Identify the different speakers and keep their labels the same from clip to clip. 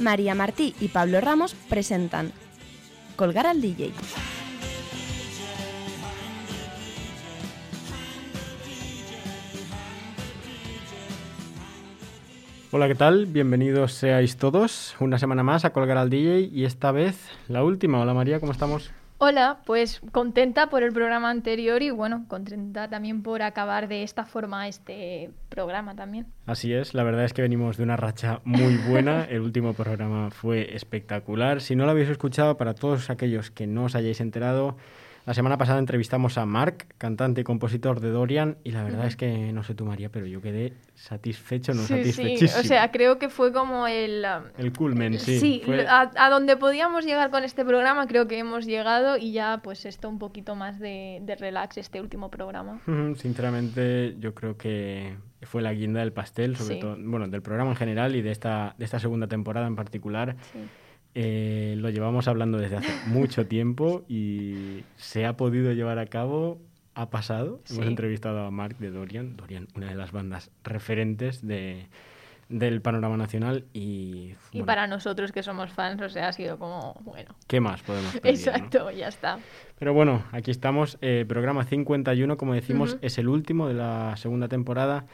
Speaker 1: María Martí y Pablo Ramos presentan Colgar al DJ.
Speaker 2: Hola, ¿qué tal? Bienvenidos seáis todos una semana más a Colgar al DJ y esta vez la última. Hola María, ¿cómo estamos?
Speaker 3: Hola, pues contenta por el programa anterior y bueno, contenta también por acabar de esta forma este programa también.
Speaker 2: Así es, la verdad es que venimos de una racha muy buena. El último programa fue espectacular. Si no lo habéis escuchado, para todos aquellos que no os hayáis enterado, la semana pasada entrevistamos a Mark, cantante y compositor de Dorian, y la verdad es que, no sé tú María, pero yo quedé satisfecho, no
Speaker 3: sí,
Speaker 2: satisfechísimo.
Speaker 3: Sí. O sea, creo que fue como el... um,
Speaker 2: El culmen, sí.
Speaker 3: Sí,
Speaker 2: fue-
Speaker 3: a, a donde podíamos llegar con este programa creo que hemos llegado y ya pues esto un poquito más de, de relax este último programa.
Speaker 2: Sinceramente, yo creo que fue la guinda del pastel, sobre
Speaker 3: Sí.
Speaker 2: todo, bueno, del programa en general y de esta, de esta segunda temporada en particular.
Speaker 3: Sí.
Speaker 2: Eh, lo llevamos hablando desde hace mucho tiempo y se ha podido llevar a cabo, ha pasado. Hemos entrevistado a Mark de Dorian, Dorian, una de las bandas referentes de, del panorama nacional y...
Speaker 3: Y
Speaker 2: bueno,
Speaker 3: para nosotros que somos fans, o sea, ha sido como, bueno,
Speaker 2: ¿Qué más podemos pedir? no?
Speaker 3: exacto, ya está.
Speaker 2: Pero bueno, aquí estamos. eh, programa 51, como decimos, es el último de la segunda temporada.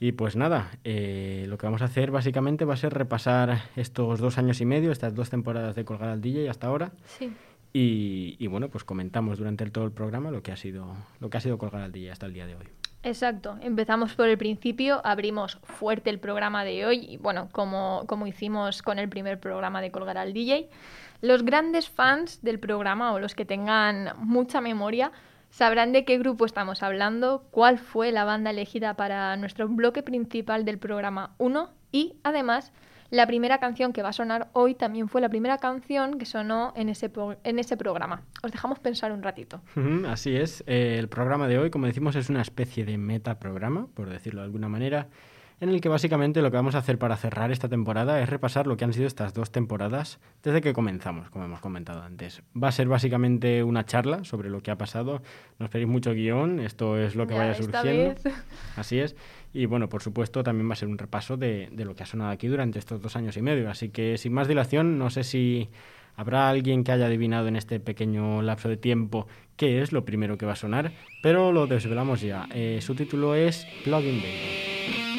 Speaker 2: Y pues nada, eh, lo que vamos a hacer básicamente va a ser repasar estos dos años y medio, estas dos temporadas de Colgar al DJ hasta ahora.
Speaker 3: Sí.
Speaker 2: Y, y bueno, pues comentamos durante el- todo el programa lo que ha sido lo que ha sido Colgar al DJ hasta el día de hoy.
Speaker 3: Exacto, empezamos por el principio, abrimos fuerte el programa de hoy y bueno, como, como hicimos con el primer programa de Colgar al DJ, los grandes fans del programa o los que tengan mucha memoria sabrán de qué grupo estamos hablando, cuál fue la banda elegida para nuestro bloque principal del programa 1 y además la primera canción que va a sonar hoy también fue la primera canción que sonó en ese, en ese programa. Os dejamos pensar un ratito.
Speaker 2: Así es. Eh, el programa de hoy, como decimos, es una especie de metaprograma, por decirlo de alguna manera, en el que básicamente lo que vamos a hacer para cerrar esta temporada es repasar lo que han sido estas dos temporadas desde que comenzamos, como hemos comentado antes. Va a ser básicamente una charla sobre lo que ha pasado. No esperéis mucho guion, esto es lo que
Speaker 3: Ya,
Speaker 2: vaya surgiendo. Así es. Y bueno, por supuesto, también va a ser un repaso de, de lo que ha sonado aquí durante estos dos años y medio. Así que sin más dilación, no sé si habrá alguien que haya adivinado en este pequeño lapso de tiempo qué es lo primero que va a sonar, pero lo desvelamos ya. Eh, su título es Plugin Baby.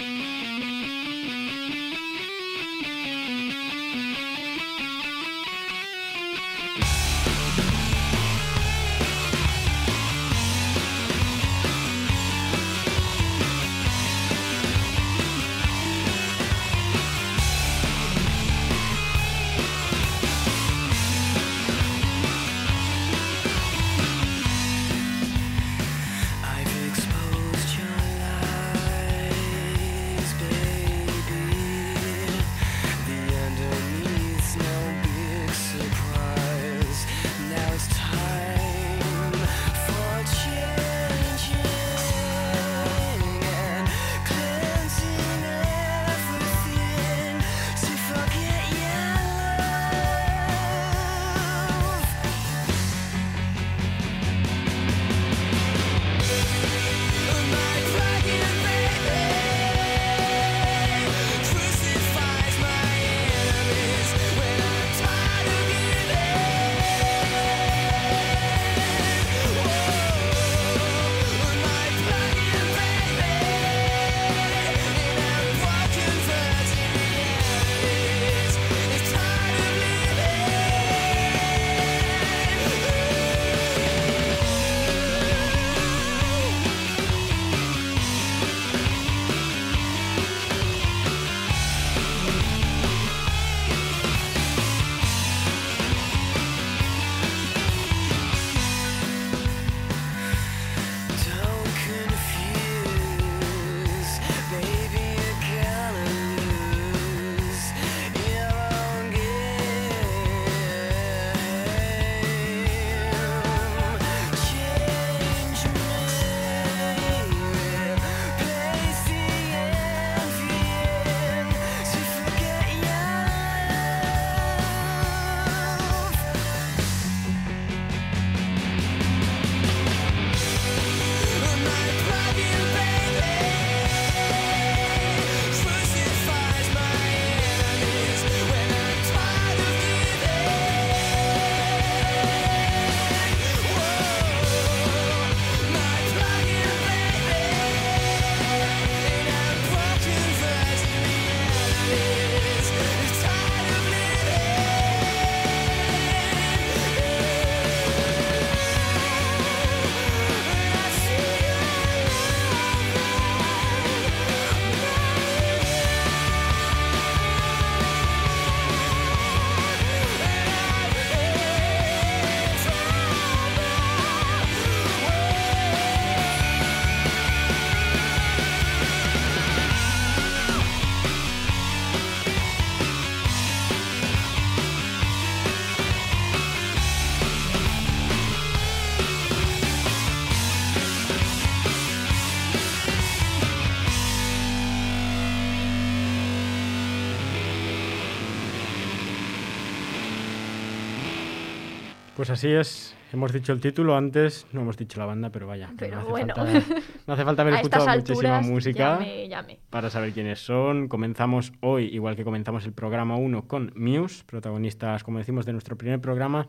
Speaker 2: Pues así es. Hemos dicho el título antes, no hemos dicho la banda, pero vaya.
Speaker 3: Pero
Speaker 2: no hace
Speaker 3: bueno.
Speaker 2: Falta, no hace falta haber escuchado muchísima música
Speaker 3: llame, llame.
Speaker 2: para saber quiénes son. Comenzamos hoy, igual que comenzamos el programa 1, con Muse, protagonistas, como decimos, de nuestro primer programa.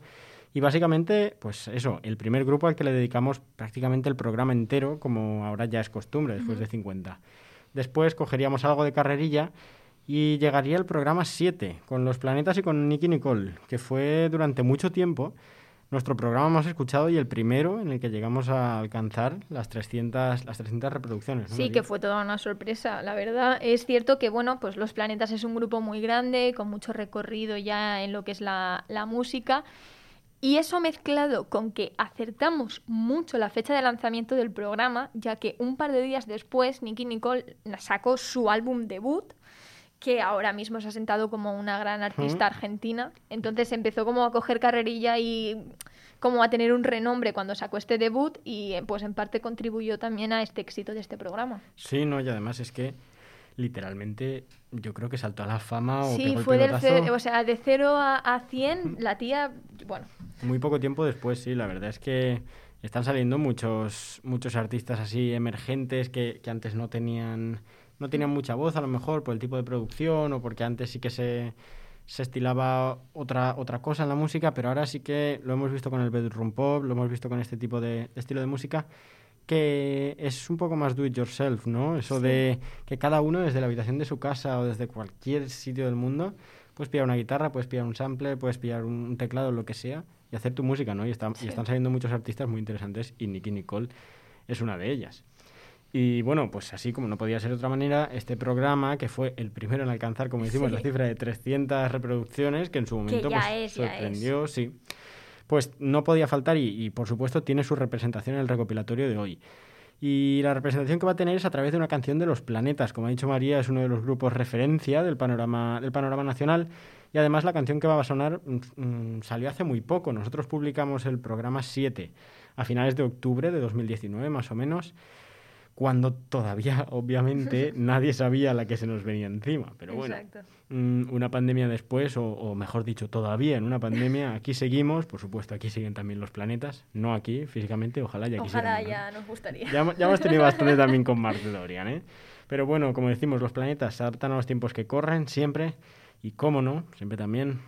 Speaker 2: Y básicamente, pues eso, el primer grupo al que le dedicamos prácticamente el programa entero, como ahora ya es costumbre, después de 50. Después cogeríamos algo de carrerilla y llegaría el programa 7, con los planetas y con Nicky Nicole, que fue durante mucho tiempo nuestro programa más escuchado y el primero en el que llegamos a alcanzar las 300, las 300 reproducciones. ¿no,
Speaker 3: Sí,
Speaker 2: María?
Speaker 3: que fue toda una sorpresa, la verdad. Es cierto que, bueno, pues Los Planetas es un grupo muy grande, con mucho recorrido ya en lo que es la, la música. Y eso mezclado con que acertamos mucho la fecha de lanzamiento del programa, ya que un par de días después Nicky Nicole sacó su álbum debut, que ahora mismo se ha sentado como una gran artista argentina. Entonces empezó como a coger carrerilla y como a tener un renombre cuando sacó este debut y eh, pues en parte contribuyó también a este éxito de este programa.
Speaker 2: Sí, no, y además es que literalmente yo creo que saltó a la fama o
Speaker 3: Sí,
Speaker 2: pegó el
Speaker 3: fue del
Speaker 2: pelotazo
Speaker 3: ce- o sea, de 0 a, a 100, la tía, bueno,
Speaker 2: muy poco tiempo después, sí, la verdad es que están saliendo muchos, muchos artistas así emergentes que, que antes no tenían, no tenían mucha voz a lo mejor por el tipo de producción o porque antes sí que se, se estilaba otra, otra cosa en la música, pero ahora sí que lo hemos visto con el bedroom pop, lo hemos visto con este tipo de, de estilo de música que es un poco más do it yourself, ¿no? Eso de que cada uno desde la habitación de su casa o desde cualquier sitio del mundo puedes pillar una guitarra, puedes pillar un sample, puedes pillar un, teclado, lo que sea y hacer tu música, ¿no? Y, están, y están saliendo muchos artistas muy interesantes y Nicky Nicole es una de ellas. Y bueno, pues así como no podía ser de otra manera, este programa, que fue el primero en alcanzar, como decimos,
Speaker 3: Sí.
Speaker 2: la cifra de 300 reproducciones, que en su momento pues,
Speaker 3: es,
Speaker 2: sorprendió, sí. Pues no podía faltar y, y, por supuesto tiene su representación en el recopilatorio de hoy. Y la representación que va a tener es a través de una canción de los planetas. Como ha dicho María, es uno de los grupos referencia del panorama, del panorama nacional. Y además la canción que va a sonar mm, mm, salió hace muy poco. Nosotros publicamos el programa 7 a finales de octubre de 2019, más o menos, cuando todavía, obviamente, nadie sabía la que se nos venía encima. Pero bueno,
Speaker 3: exacto.
Speaker 2: mm, una pandemia después, o, o mejor dicho, todavía en una pandemia, aquí seguimos, por supuesto, aquí siguen también los planetas, no aquí físicamente, ojalá ya
Speaker 3: Ojalá
Speaker 2: quisieran, ¿no?
Speaker 3: ya nos gustaría.
Speaker 2: Ya, hemos- ya hemos tenido bastante también con Marte Dorian, ¿eh? Pero bueno, como decimos, los planetas se adaptan a los tiempos que corren siempre, y cómo no, siempre también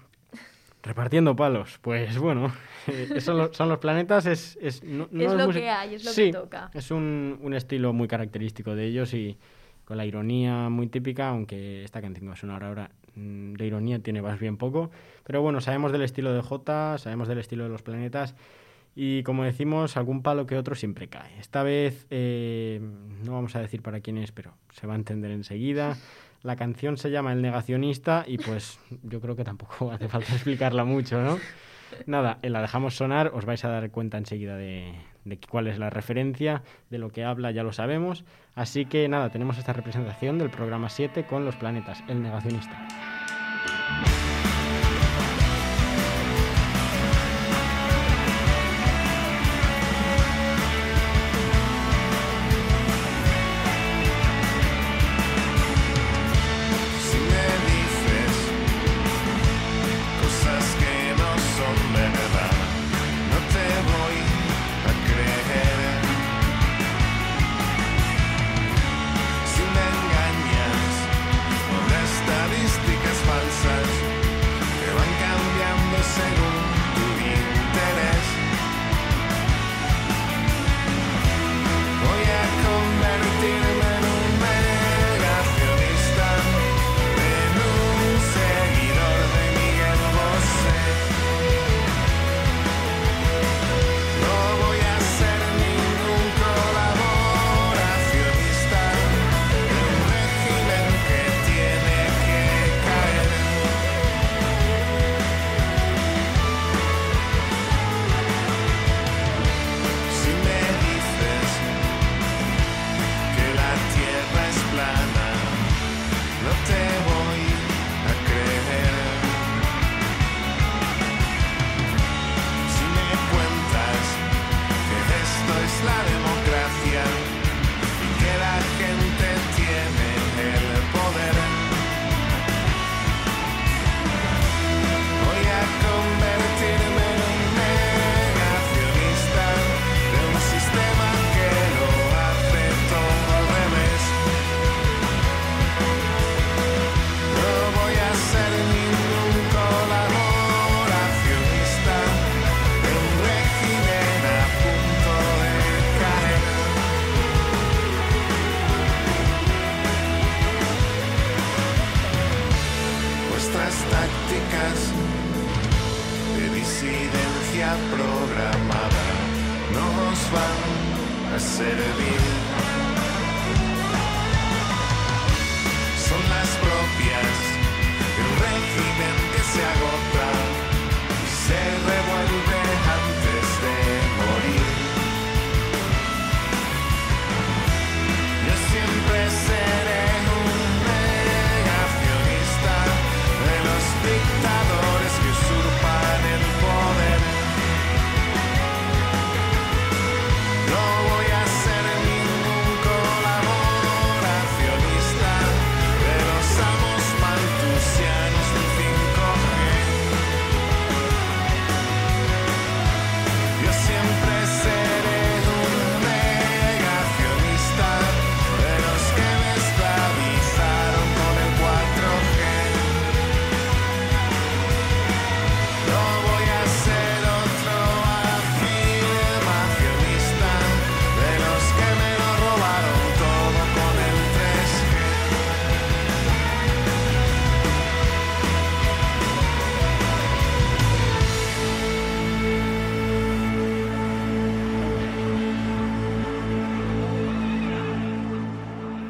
Speaker 2: repartiendo palos. Pues bueno, eh, son, los, son los planetas, es... Es, no- no
Speaker 3: Es lo que hay, es lo que
Speaker 2: Sí,
Speaker 3: toca.
Speaker 2: Es un, un estilo muy característico de ellos y con la ironía muy típica, aunque esta canción que va a sonar ahora de ironía tiene más bien poco. Pero bueno, sabemos del estilo de J, sabemos del estilo de los planetas y como decimos, algún palo que otro siempre cae. Esta vez eh, no vamos a decir para quién es, pero se va a entender enseguida. La canción se llama El Negacionista y pues yo creo que tampoco hace falta explicarla mucho, ¿no? Nada, eh, la dejamos sonar, os vais a dar cuenta enseguida de, cuál es la referencia, de lo que habla ya lo sabemos. Así que nada, tenemos esta representación del programa 7 con los planetas, El Negacionista.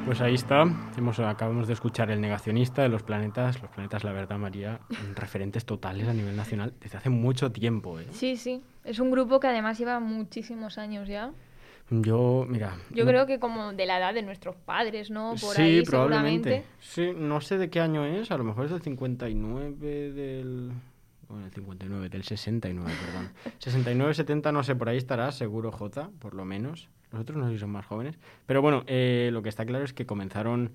Speaker 2: Pues ahí está. Hemos, acabamos de escuchar El Negacionista de los Planetas. Los Planetas, la verdad, María, referentes totales a nivel nacional desde hace mucho tiempo. ¿eh?
Speaker 3: Sí, sí. Es un grupo que además lleva muchísimos años ya.
Speaker 2: Yo, mira.
Speaker 3: Yo
Speaker 2: no-
Speaker 3: creo que como de la edad de nuestros padres, ¿no? Por
Speaker 2: sí,
Speaker 3: ahí
Speaker 2: probablemente. Sí, no sé de qué año es. A lo mejor es del 59 del. Bueno, el 59, del 69, perdón. 69, 70, no sé, por ahí estará, seguro J, por lo menos. Los otros no sé si son más jóvenes. Pero bueno, eh, lo que está claro es que comenzaron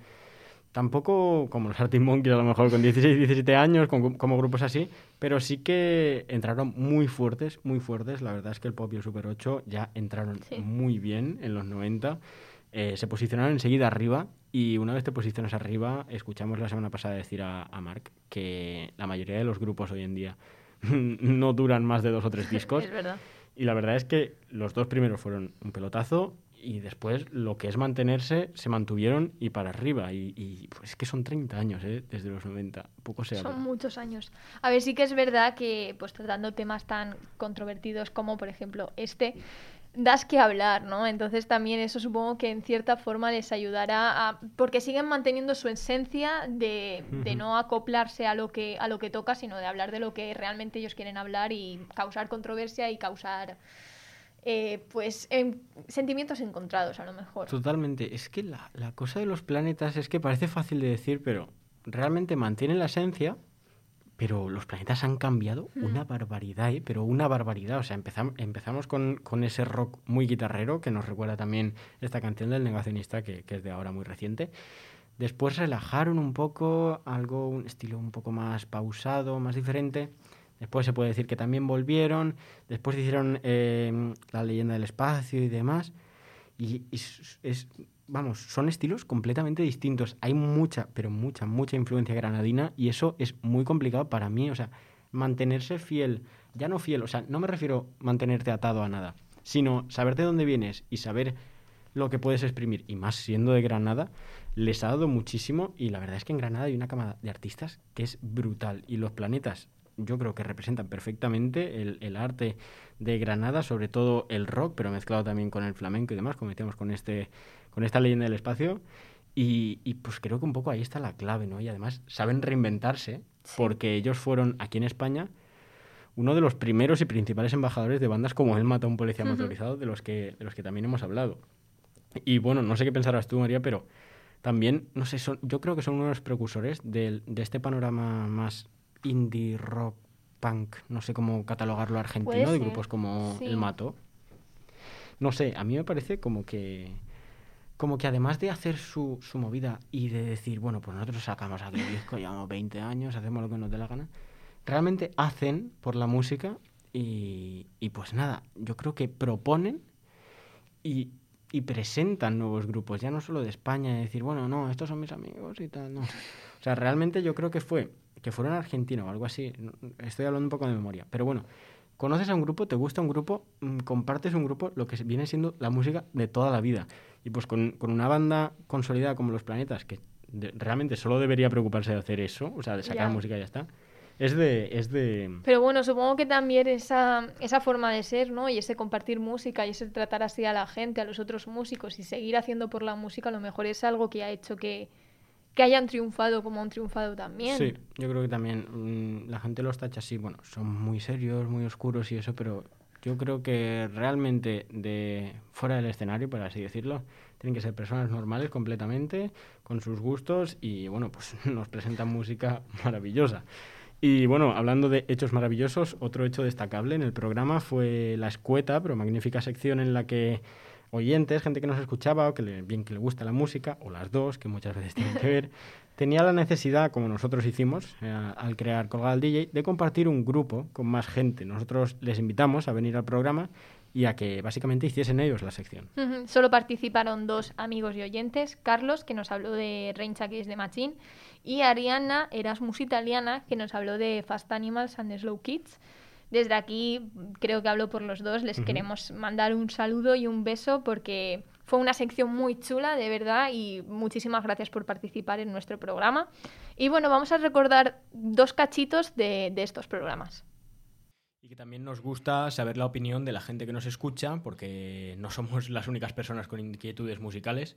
Speaker 2: tampoco como los Arctic Monkeys, a lo mejor con 16, 17 años, con- como grupos así, pero sí que entraron muy fuertes, muy fuertes. La verdad es que el Pop y el Super 8 ya entraron
Speaker 3: Sí.
Speaker 2: muy bien en los 90. Eh, se posicionaron enseguida arriba y una vez te posicionas arriba, escuchamos la semana pasada decir a, a Mark que la mayoría de los grupos hoy en día no duran más de dos o tres discos.
Speaker 3: Es verdad.
Speaker 2: Y la verdad es que los dos primeros fueron un pelotazo y después lo que es mantenerse se mantuvieron y para arriba. Y, y, pues es que son 30 años, ¿eh? desde los 90. Poco se habla.
Speaker 3: Son muchos años. A ver, sí que es verdad que, pues tratando temas tan controvertidos como, por ejemplo, este, das que hablar, ¿no? Entonces también eso supongo que en cierta forma les ayudará a... porque siguen manteniendo su esencia de, de no acoplarse a lo, que, a lo que toca, sino de hablar de lo que realmente ellos quieren hablar y causar controversia y causar, eh, pues, sentimientos encontrados a lo mejor.
Speaker 2: Totalmente. Es que la, la cosa de los planetas es que parece fácil de decir, pero realmente mantienen la esencia, pero los planetas han cambiado una barbaridad, ¿eh? pero una barbaridad. O sea, empezam- empezamos con, con ese rock muy guitarrero, que nos recuerda también esta canción del negacionista, que, que es de ahora muy reciente. Después relajaron un poco, algo, un estilo un poco más pausado, más diferente. Después se puede decir que también volvieron. Después hicieron eh, la leyenda del espacio y demás. Y, y es, es- vamos, son estilos completamente distintos. Hay mucha, pero mucha, mucha influencia granadina y eso es muy complicado para mí. O sea, mantenerse fiel, ya no fiel, o sea, no me refiero mantenerte atado a nada, sino saber de dónde vienes y saber lo que puedes exprimir, y más siendo de Granada, les ha dado muchísimo y la verdad es que en Granada hay una cama de artistas que es brutal y los planetas yo creo que representan perfectamente el, el arte de Granada, sobre todo el rock, pero mezclado también con el flamenco y demás, como decíamos con, este, con esta leyenda del espacio. Y, y, pues creo que un poco ahí está la clave, ¿no? Y además saben reinventarse, porque ellos fueron aquí en España uno de los primeros y principales embajadores de bandas como Él mata a un policía
Speaker 3: Ujú.
Speaker 2: motorizado, de los, que, de los que también hemos hablado. Y bueno, no sé qué pensarás tú, María, pero también, no sé, son, yo creo que son uno de los precursores del- de este panorama más indie rock punk, no sé cómo catalogarlo argentino, de grupos como
Speaker 3: sí.
Speaker 2: El Mato. No sé, a mí me parece como que como que además de hacer su, su movida y de decir, bueno, pues nosotros sacamos aquí un disco, llevamos 20 años, hacemos lo que nos dé la gana, realmente hacen por la música y, y pues nada, yo creo que proponen y, y presentan nuevos grupos, ya no solo de España, de decir, bueno, no, estos son mis amigos y tal, no. O sea, realmente yo creo que fue, que fueron a Argentina o algo así, estoy hablando un poco de memoria, pero bueno, conoces a un grupo, te gusta un grupo, mm, compartes un grupo, lo que viene siendo la música de toda la vida. Y pues con, con una banda consolidada como Los Planetas, que de- realmente solo debería preocuparse de hacer eso, o sea, de sacar
Speaker 3: Ya.
Speaker 2: música y ya está, es de... Es de
Speaker 3: Pero bueno, supongo que también esa, esa forma de ser, ¿no? Y ese compartir música y ese tratar así a la gente, a los otros músicos y seguir haciendo por la música, a lo mejor es algo que ha hecho que, que hayan triunfado como han triunfado también.
Speaker 2: Sí, yo creo que también mm, la gente los tacha así, bueno, son muy serios, muy oscuros y eso, pero yo creo que realmente de fuera del escenario, por así decirlo, tienen que ser personas normales completamente, con sus gustos y bueno, pues nos presentan música maravillosa. Y bueno, hablando de hechos maravillosos, otro hecho destacable en el programa fue la escueta, pero magnífica sección en la que oyentes, gente que nos escuchaba o que le, bien que le gusta la música, o las dos, que muchas veces tienen que ver, tenía la necesidad, como nosotros hicimos eh, al crear Colgado al DJ, de compartir un grupo con más gente. Nosotros les invitamos a venir al programa y a que básicamente hiciesen ellos la sección.
Speaker 3: Ujú, Solo participaron dos amigos y oyentes, Carlos, que nos habló de Rain Against the Machine, y Ariana Erasmus Italiana, que nos habló de Fast Animals and the Slow Kids. Desde aquí, creo que hablo por los dos, les queremos mandar un saludo y un beso porque fue una sección muy chula, de verdad, y muchísimas gracias por participar en nuestro programa. Y bueno, vamos a recordar dos cachitos de, estos programas.
Speaker 4: Y que también nos gusta saber la opinión de la gente que nos escucha, porque no somos las únicas personas con inquietudes musicales.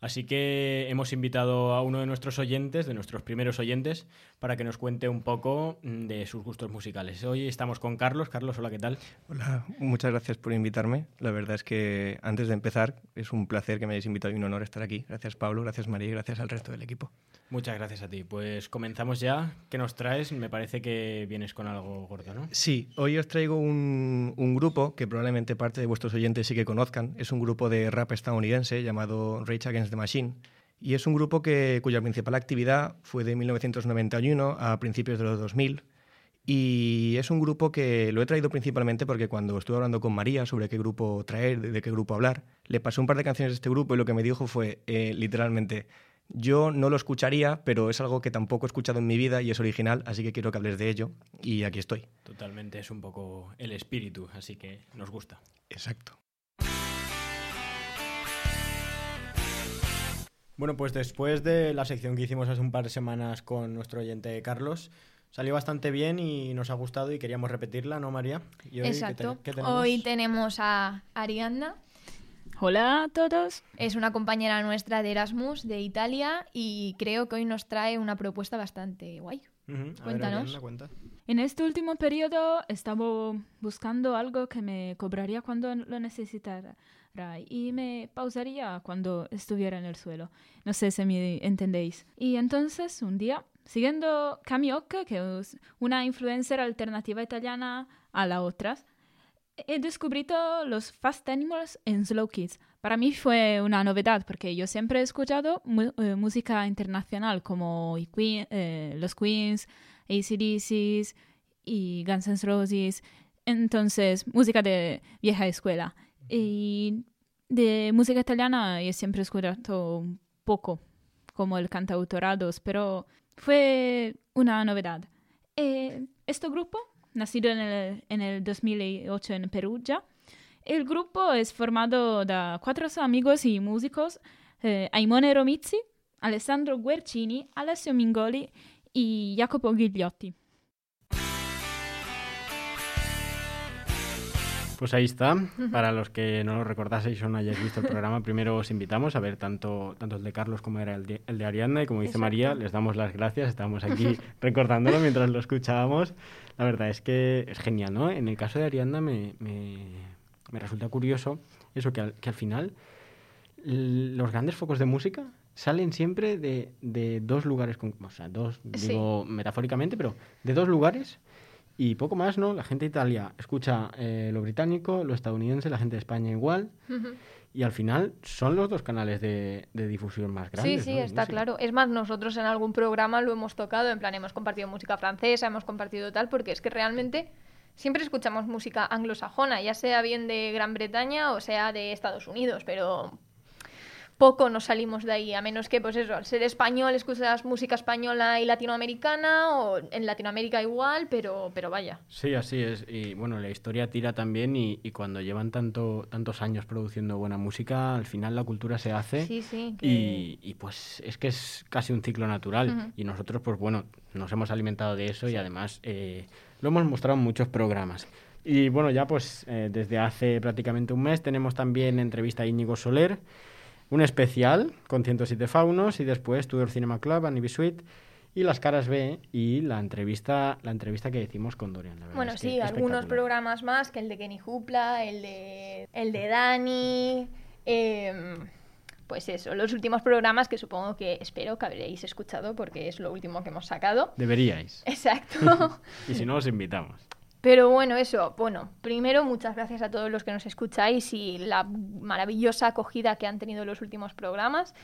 Speaker 4: Así que hemos invitado a uno de nuestros oyentes, de nuestros primeros oyentes, para que nos cuente un poco mm, de sus gustos musicales. Hoy estamos con Carlos. Carlos, hola, ¿qué tal?
Speaker 5: Hola, muchas gracias por invitarme. La verdad es que antes de empezar es un placer que me hayáis invitado y un honor estar aquí. Gracias Pablo, gracias María y gracias al resto del equipo.
Speaker 4: Muchas gracias a ti. Pues comenzamos ya. ¿Qué nos traes? Me parece que vienes con algo gordo, ¿no?
Speaker 5: Sí, hoy os traigo un, un grupo que probablemente parte de vuestros oyentes sí que conozcan. Es un grupo de rap estadounidense llamado Rage Against the Machine. Y es un grupo que, cuya principal actividad fue de 1991 a principios de los 2000. Y es un grupo que lo he traído principalmente porque cuando estuve hablando con María sobre qué grupo traer, de qué grupo hablar, le pasé un par de canciones de este grupo y lo que me dijo fue eh, literalmente, yo no lo escucharía, pero es algo que tampoco he escuchado en mi vida y es original, así que quiero que hables de ello y aquí estoy.
Speaker 4: Totalmente, es un poco el espíritu, así que nos gusta.
Speaker 5: Exacto.
Speaker 4: Bueno, pues después de la sección que hicimos hace un par de semanas con nuestro oyente Carlos, salió bastante bien y nos ha gustado y queríamos repetirla, ¿no, María? ¿Y hoy qué
Speaker 3: Exacto.
Speaker 4: te- qué tenemos?
Speaker 3: Hoy tenemos a Arianna.
Speaker 6: Hola a todos.
Speaker 3: Es una compañera nuestra de Erasmus de Italia y creo que hoy nos trae una propuesta bastante guay.
Speaker 4: Ver,
Speaker 3: Cuéntanos.
Speaker 4: Cuenta.
Speaker 6: En este último periodo estaba buscando algo que me cobraría cuando lo necesitara y me pausaría cuando estuviera en el suelo. No sé si me entendéis. Y entonces un día, siguiendo Kamioke, que es una influencer alternativa italiana a la otra, he descubierto los Fast Animals en Slow Kids. Para mí fue una novedad porque yo siempre he escuchado eh, música internacional como eh, los Queens, ACDC y Guns N' Roses. Entonces, música de vieja escuela. Y de música italiana yo siempre he escuchado un poco, como el cantautorados, pero fue una novedad. Eh, este grupo, nacido en el, en el 2008 en Perugia, el grupo es formado de cuatro amigos y músicos, eh, Aimone Romizzi, Alessandro Guercini, Alessio Mingoli y Jacopo Gigliotti.
Speaker 2: Pues ahí está. Para los que no lo recordaseis o no hayáis visto el programa, primero os invitamos a ver tanto, tanto el de Carlos como era el de, el de Ariadna. Y como dice
Speaker 3: Exacto.
Speaker 2: María, les damos las gracias. Estamos aquí recordándolo mientras lo escuchábamos. La verdad es que es genial, ¿no? En el caso de Ariadna me, me, me resulta curioso eso, que al, que al final los grandes focos de música salen siempre de, de dos lugares, con, o sea, dos,
Speaker 3: Sí.
Speaker 2: digo metafóricamente, pero de dos lugares y poco más, ¿no? La gente de Italia escucha eh, lo británico, lo estadounidense, la gente de España igual. Y al final son los dos canales de, de difusión más grandes.
Speaker 3: sí, sí, está
Speaker 2: música.
Speaker 3: claro. Es más, nosotros en algún programa lo hemos tocado, en plan, hemos compartido música francesa, hemos compartido tal, porque es que realmente siempre escuchamos música anglosajona, ya sea bien de Gran Bretaña o sea de Estados Unidos, pero poco nos salimos de ahí, a menos que, pues eso, al ser español escuchas música española y latinoamericana, o en Latinoamérica igual, pero, pero vaya.
Speaker 2: Sí, así es. Y bueno, la historia tira también y, y cuando llevan tanto, tantos años produciendo buena música, al final la cultura se hace.
Speaker 3: Sí, sí. que-
Speaker 2: Y, y, pues es que es casi un ciclo natural. Y nosotros, pues bueno, nos hemos alimentado de eso y además eh, lo hemos mostrado en muchos programas. Y bueno, ya pues eh, desde hace prácticamente un mes tenemos también entrevista a Íñigo Soler, un especial con 107 faunos y después Tudor Cinema Club, Anibi Suite y las caras B y la entrevista, la entrevista que hicimos con Dorian. la verdad
Speaker 3: Bueno,
Speaker 2: es que
Speaker 3: sí, algunos programas más, que el de Kenny Hupla, el de, el de Dani. em, pues eso, los últimos programas que supongo que espero que habréis escuchado porque es lo último que hemos sacado.
Speaker 2: Deberíais.
Speaker 3: Exacto.
Speaker 2: Y si no, os invitamos.
Speaker 3: Pero bueno, eso, bueno, primero muchas gracias a todos los que nos escucháis y la maravillosa acogida que han tenido los últimos programas.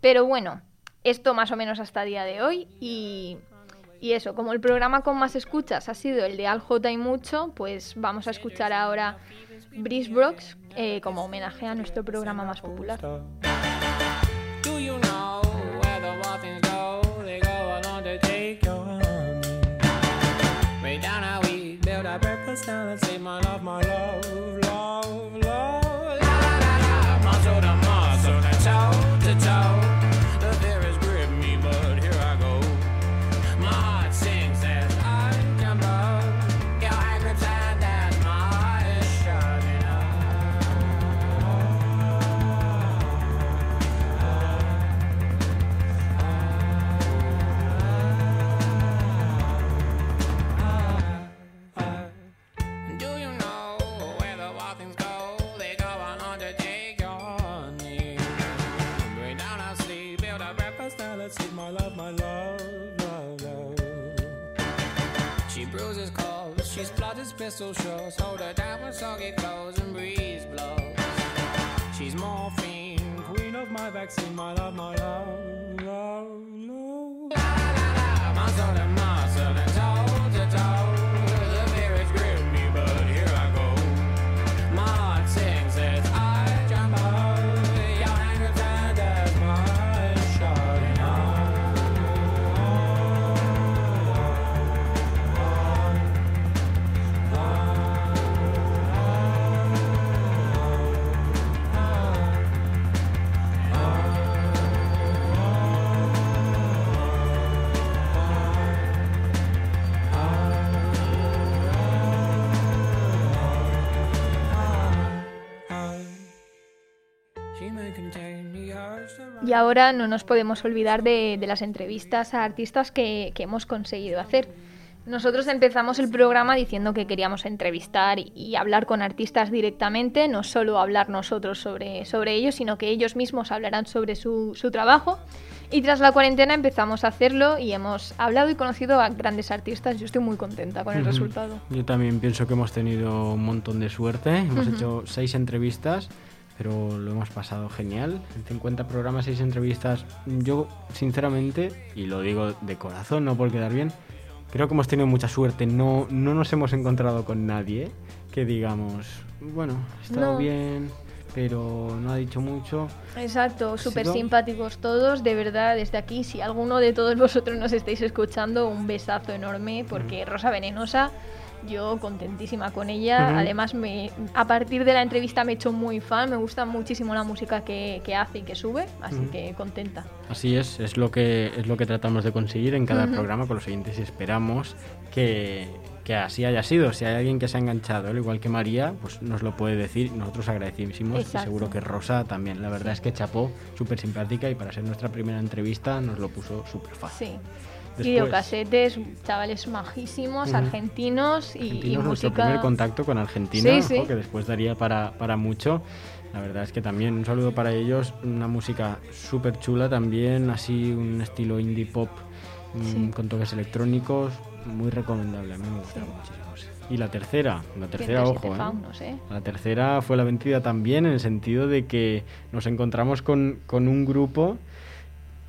Speaker 3: Pero bueno, esto más o menos hasta el día de hoy y, y eso, como el programa con más escuchas ha sido el de Al J y mucho, pues vamos a escuchar ahora Brice Brooks eh, como homenaje a nuestro programa más popular.
Speaker 7: now and save my love, my
Speaker 3: ahora no nos podemos olvidar de, de las entrevistas a artistas que, que hemos conseguido hacer. Nosotros empezamos el programa diciendo que queríamos entrevistar y, hablar con artistas directamente, no solo hablar nosotros sobre, sobre ellos, sino que ellos mismos hablarán sobre su, su trabajo. Y tras la cuarentena empezamos a hacerlo y hemos hablado y conocido a grandes artistas. Yo estoy muy contenta con el
Speaker 2: Ujú.
Speaker 3: resultado.
Speaker 2: Yo también pienso que hemos tenido un montón de suerte. Hemos
Speaker 3: Ujú.
Speaker 2: hecho seis entrevistas, pero lo hemos pasado genial. En 50 programas, seis entrevistas. Yo, sinceramente, y lo digo de corazón, no por quedar bien, creo que hemos tenido mucha suerte. No, no nos hemos encontrado con nadie que digamos, bueno, ha estado
Speaker 3: No.
Speaker 2: bien, pero no ha dicho mucho.
Speaker 3: Exacto, súper simpáticos todos, de verdad, desde aquí, si alguno de todos vosotros nos estáis escuchando, un besazo enorme, porque Rosa Venenosa, yo contentísima con ella, además me, a partir de la entrevista me he hecho muy fan, me gusta muchísimo la música que, que hace y que sube, así que contenta.
Speaker 2: Así es, es lo que es lo que tratamos de conseguir en cada programa con los siguientes y esperamos que, que así haya sido. Si hay alguien que se ha enganchado, al igual que María, pues nos lo puede decir. Nosotros agradecidísimos y seguro que Rosa también. La verdad es que chapó, súper simpática y para ser nuestra primera entrevista nos lo puso súper fácil.
Speaker 3: Sí. Videocasetes, chavales majísimos,
Speaker 2: Ujú.
Speaker 3: argentinos y, y
Speaker 2: Argentinos, nuestro
Speaker 3: música.
Speaker 2: primer contacto con Argentina,
Speaker 3: Sí,
Speaker 2: ojo,
Speaker 3: sí.
Speaker 2: que después daría para, para mucho. La verdad es que también un saludo para ellos, una música súper chula también, así un estilo indie pop mm,
Speaker 3: Sí.
Speaker 2: con toques electrónicos, muy recomendable, a mí me gusta muchísimo. Y la tercera, la tercera,
Speaker 3: 107
Speaker 2: ojo, ¿eh?
Speaker 3: faunos, ¿eh?
Speaker 2: La tercera fue la vencida también en el sentido de que nos encontramos con, con un grupo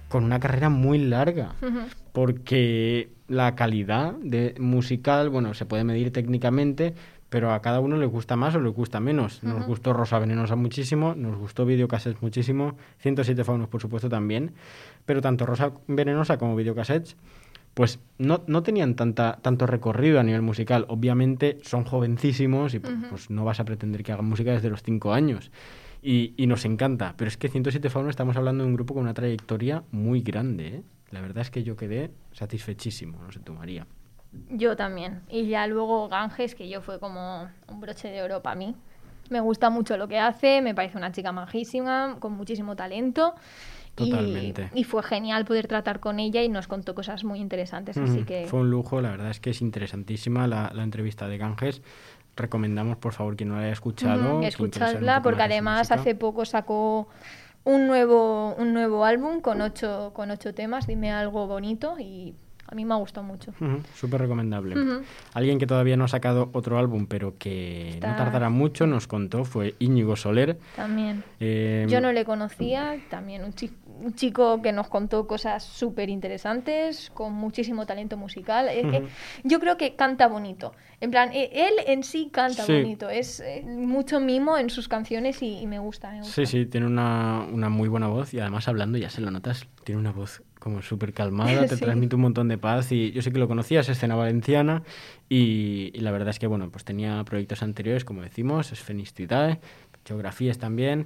Speaker 2: con una carrera muy larga
Speaker 3: Ujú.
Speaker 2: Porque la calidad de musical, bueno, se puede medir técnicamente, pero a cada uno le gusta más o le gusta menos. Nos gustó Rosa Venenosa muchísimo, nos gustó Videocassettes muchísimo, 107 Faunos por supuesto también, pero tanto Rosa Venenosa como Videocassettes pues no, no tenían tanta, tanto recorrido a nivel musical. Obviamente son jovencísimos y pues no vas a pretender que hagan música desde los 5 años. Y, y nos encanta, pero es que 107 Faunos estamos hablando de un grupo con una trayectoria muy grande. ¿eh? La verdad es que yo quedé satisfechísimo, no sé tú, María.
Speaker 3: Yo también. Y ya luego Ganges, que yo fue como un broche de oro para mí. Me gusta mucho lo que hace, me parece una chica majísima, con muchísimo talento. Y-
Speaker 2: Totalmente.
Speaker 3: Y, fue genial poder tratar con ella y nos contó cosas muy interesantes. Así
Speaker 2: Ujú,
Speaker 3: que
Speaker 2: Fue un lujo, la verdad es que es interesantísima la, la entrevista de Ganges. Recomendamos, por favor, quien no la haya escuchado. un
Speaker 3: escuchadla, porque además hace poco sacó un nuevo, un nuevo álbum con ocho, con ocho temas, dime algo bonito, y a mí me ha gustado mucho.
Speaker 2: Ujú, Súper recomendable. Alguien que todavía no ha sacado otro álbum, pero que no tardará mucho, nos contó, fue Íñigo Soler.
Speaker 3: También.
Speaker 2: Eh,
Speaker 3: Yo no le conocía, también un, chi- un chico que nos contó cosas súper interesantes, con muchísimo talento musical. Yo creo que canta bonito. En plan, e- él en sí canta
Speaker 2: Sí.
Speaker 3: bonito. Es eh, mucho mimo en sus canciones y, y me gusta, me gusta.
Speaker 2: Sí, sí, tiene una, una muy buena voz y además hablando, ya se lo notas, tiene una voz como súper calmada, te
Speaker 3: Sí.
Speaker 2: transmite un montón de paz y yo sé que lo conocía, es escena valenciana y, y la verdad es que, bueno, pues tenía proyectos anteriores, como decimos, Esfenistidae, Geografías también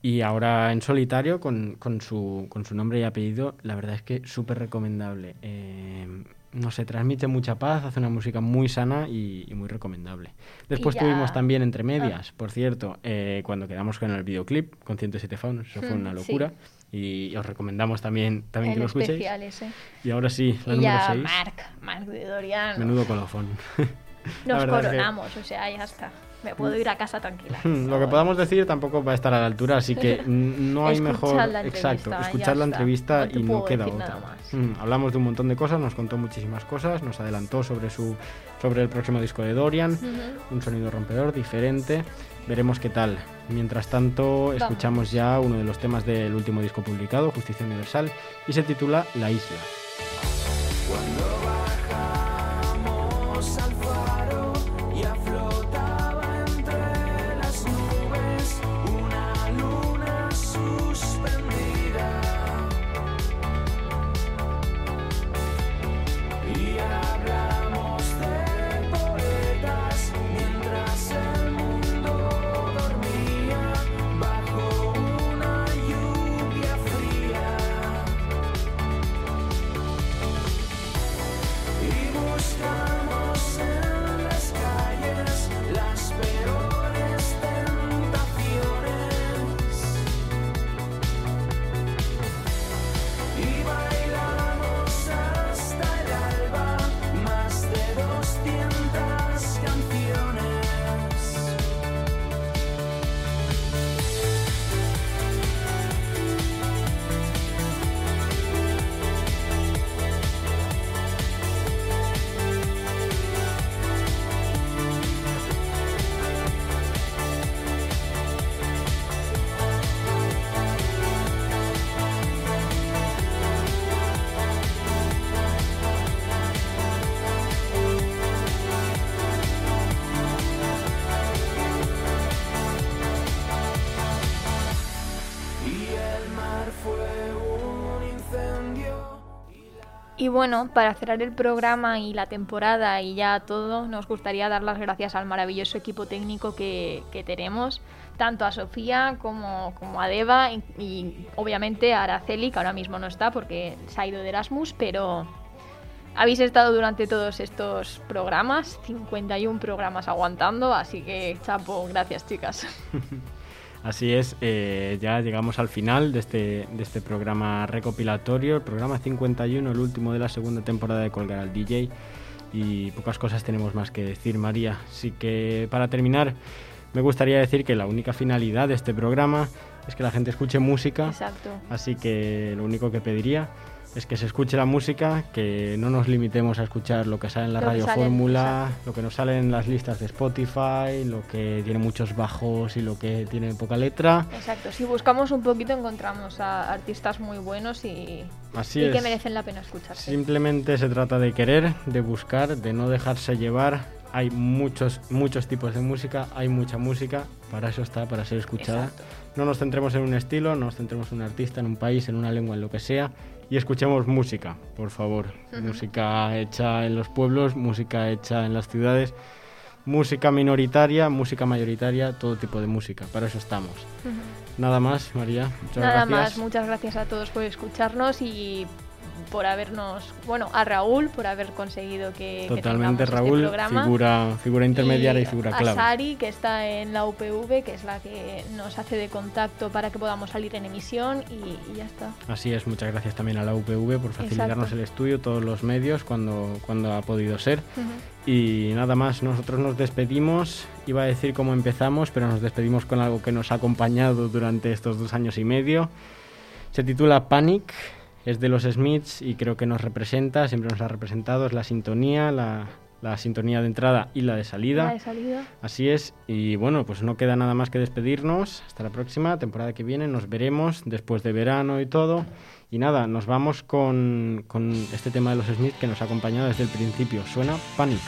Speaker 2: y ahora en solitario con, con, su, con su nombre y apellido, la verdad es que súper recomendable. Eh, no sé, transmite mucha paz, hace una música muy sana y, y muy recomendable. Después tuvimos también entre
Speaker 3: Ah.
Speaker 2: medias, por cierto, eh, cuando quedamos con el videoclip con 107 faunos, eso fue
Speaker 3: Mm,
Speaker 2: una
Speaker 3: sí.
Speaker 2: Y os recomendamos también, también que lo escuchéis.
Speaker 3: ese.
Speaker 2: Y ahora sí, la
Speaker 3: Y
Speaker 2: número
Speaker 3: ya
Speaker 2: 6.
Speaker 3: Marc, Marc de Dorian.
Speaker 2: Menudo colofón.
Speaker 3: Nos
Speaker 2: verdad es que-
Speaker 3: coronamos, o sea, ya está. me puedo ir a casa tranquila.
Speaker 2: Lo que podamos decir tampoco va a estar a la altura, así que no hay mejor. Exacto, escuchar la entrevista
Speaker 3: No
Speaker 2: y no queda otra. Mm, hablamos de un montón de cosas, nos contó muchísimas cosas, nos adelantó sobre su sobre el próximo disco de Dorian, un sonido rompedor diferente. Veremos qué tal. Mientras tanto, escuchamos ya uno de los temas del último disco publicado, Justicia Universal, y se titula La Isla.
Speaker 3: Bueno, para cerrar el programa y la temporada y ya todo, nos gustaría dar las gracias al maravilloso equipo técnico que, que tenemos, tanto a Sofía como, como a Deva y, y obviamente a Araceli, que ahora mismo no está porque se ha ido de Erasmus, pero habéis estado durante todos estos programas, 51 programas aguantando, así que chapo, gracias chicas.
Speaker 2: Así es, eh, ya llegamos al final de este, de este programa recopilatorio, el programa 51, el último de la segunda temporada de Colgar al DJ. Y pocas cosas tenemos más que decir, María. Así que para terminar, me gustaría decir que la única finalidad de este programa es que la gente escuche música.
Speaker 3: Exacto.
Speaker 2: Así que lo único que pediría es que se escuche la música, que no nos limitemos a escuchar lo que sale en la
Speaker 3: Lo
Speaker 2: radio fórmula, lo que nos sale en las listas de Spotify, lo que tiene muchos bajos y lo que tiene poca letra.
Speaker 3: Exacto, si buscamos un poquito encontramos a artistas muy buenos y,
Speaker 2: Así
Speaker 3: y que merecen la pena escucharse.
Speaker 2: Simplemente se trata de querer, de buscar, de no dejarse llevar. Hay muchos, muchos tipos de música, hay mucha música, para eso está, para ser escuchada.
Speaker 3: Exacto.
Speaker 2: No nos centremos en un estilo, no nos centremos en un artista, en un país, en una lengua, en lo que sea, y escuchemos música, por favor. Música hecha en los pueblos, música hecha en las ciudades, música minoritaria, música mayoritaria, todo tipo de música, para eso estamos. Nada más, María. Muchas
Speaker 3: Nada
Speaker 2: gracias.
Speaker 3: más, muchas gracias a todos por escucharnos y por habernos, bueno, a Raúl por haber conseguido que, que
Speaker 2: Totalmente,
Speaker 3: tengamos
Speaker 2: Raúl,
Speaker 3: este programa.
Speaker 2: figura, figura intermediaria y, figura
Speaker 3: a
Speaker 2: clave.
Speaker 3: Sari, que está en la UPV, que es la que nos hace de contacto para que podamos salir en emisión y, y ya está.
Speaker 2: Así es, muchas gracias también a la UPV por facilitarnos
Speaker 3: Exacto.
Speaker 2: el estudio, todos los medios cuando, cuando ha podido ser. Y nada más, nosotros nos despedimos. Iba a decir cómo empezamos, pero nos despedimos con algo que nos ha acompañado durante estos dos años y medio. Se titula Panic, es de los Smiths y creo que nos representa, siempre nos ha representado, es la sintonía, la, la sintonía de entrada y la de salida.
Speaker 3: La de salida.
Speaker 2: Así es, y bueno, pues no queda nada más que despedirnos. Hasta la próxima temporada que viene, nos veremos después de verano y todo. Y nada, nos vamos con, con este tema de los Smith que nos ha acompañado desde el principio. Suena Panic.